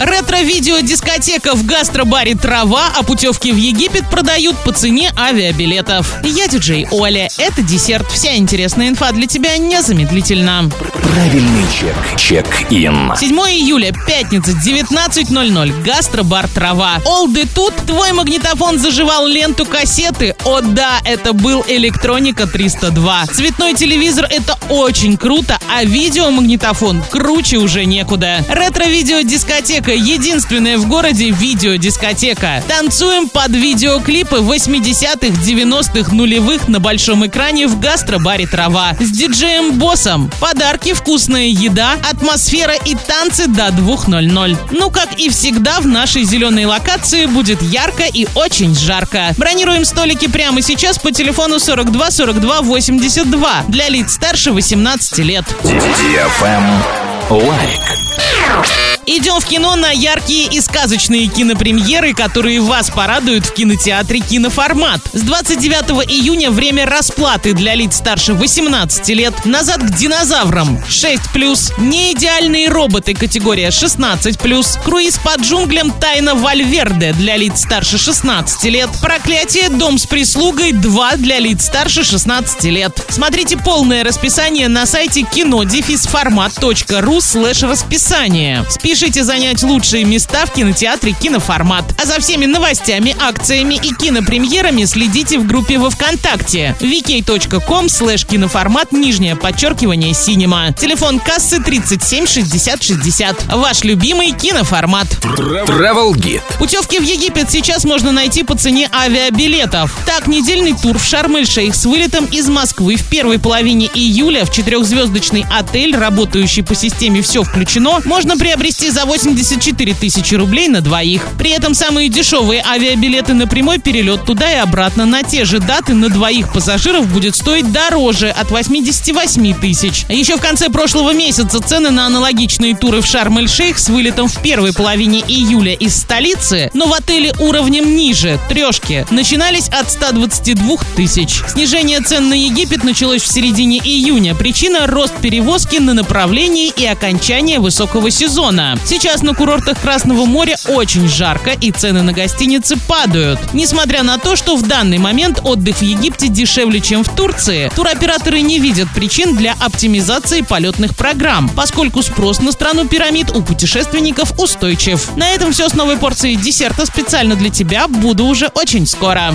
Ретро-видео-дискотека в гастробаре «Трава», а путевки в Египет продают по цене авиабилетов. Я диджей Оля. Это десерт. Вся интересная инфа для тебя незамедлительно. Правильный чек. Чек-ин. 7 июля, пятница, 19.00. Гастробар «Трава». Олды тут. Твой магнитофон заживал ленту кассеты. О да, это был «Электроника 302». Цветной телевизор — это очень круто, а видеомагнитофон круче уже некуда. Ретро-видео-дискотека дискотека. Единственная в городе видеодискотека. Танцуем под видеоклипы 80-х, 90-х, нулевых на большом экране в гастробаре «Трава». С диджеем-боссом. Подарки, вкусная еда, атмосфера и танцы до 2.00. Ну, как и всегда, в нашей зеленой локации будет ярко и очень жарко. Бронируем столики прямо сейчас по телефону 42 42 82 для лиц старше 18 лет. Лайк. Идем в кино на яркие и сказочные кинопремьеры, которые вас порадуют в кинотеатре «Киноформат». С 29 июня время расплаты для лиц старше 18 лет. Назад к динозаврам 6+. Неидеальные роботы категория 16+. Круиз по джунглям Тайна Вальверде для лиц старше 16 лет. Проклятие Дом с прислугой 2 для лиц старше 16 лет. Смотрите полное расписание на сайте кинодефисформат.ру слэш расписание. Спишите Спешите занять лучшие места в кинотеатре «Киноформат». А за всеми новостями, акциями и кинопремьерами следите в группе во Вконтакте vk.com slash киноформат нижнее подчеркивание cinema. Телефон кассы 37 60 60. Ваш любимый киноформат. Travel Guide. Путевки в Египет сейчас можно найти по цене авиабилетов. Так, недельный тур в Шарм-эль-Шейх с вылетом из Москвы в первой половине июля в четырехзвездочный отель, работающий по системе «Все включено», можно приобрести за 84 тысячи рублей на двоих. При этом самые дешевые авиабилеты на прямой перелет туда и обратно на те же даты на двоих пассажиров будет стоить дороже от 88 тысяч. Еще в конце прошлого месяца цены на аналогичные туры в Шарм-эль-Шейх с вылетом в первой половине июля из столицы, но в отеле уровнем ниже, трешки, начинались от 122 тысяч. Снижение цен на Египет началось в середине июня. Причина – рост перевозки на направлении и окончание высокого сезона. Сейчас на курортах Красного моря очень жарко и цены на гостиницы падают. Несмотря на то, что в данный момент отдых в Египте дешевле, чем в Турции, туроператоры не видят причин для оптимизации полетных программ, поскольку спрос на страну пирамид у путешественников устойчив. На этом все с новой порцией десерта специально для тебя. Буду уже очень скоро.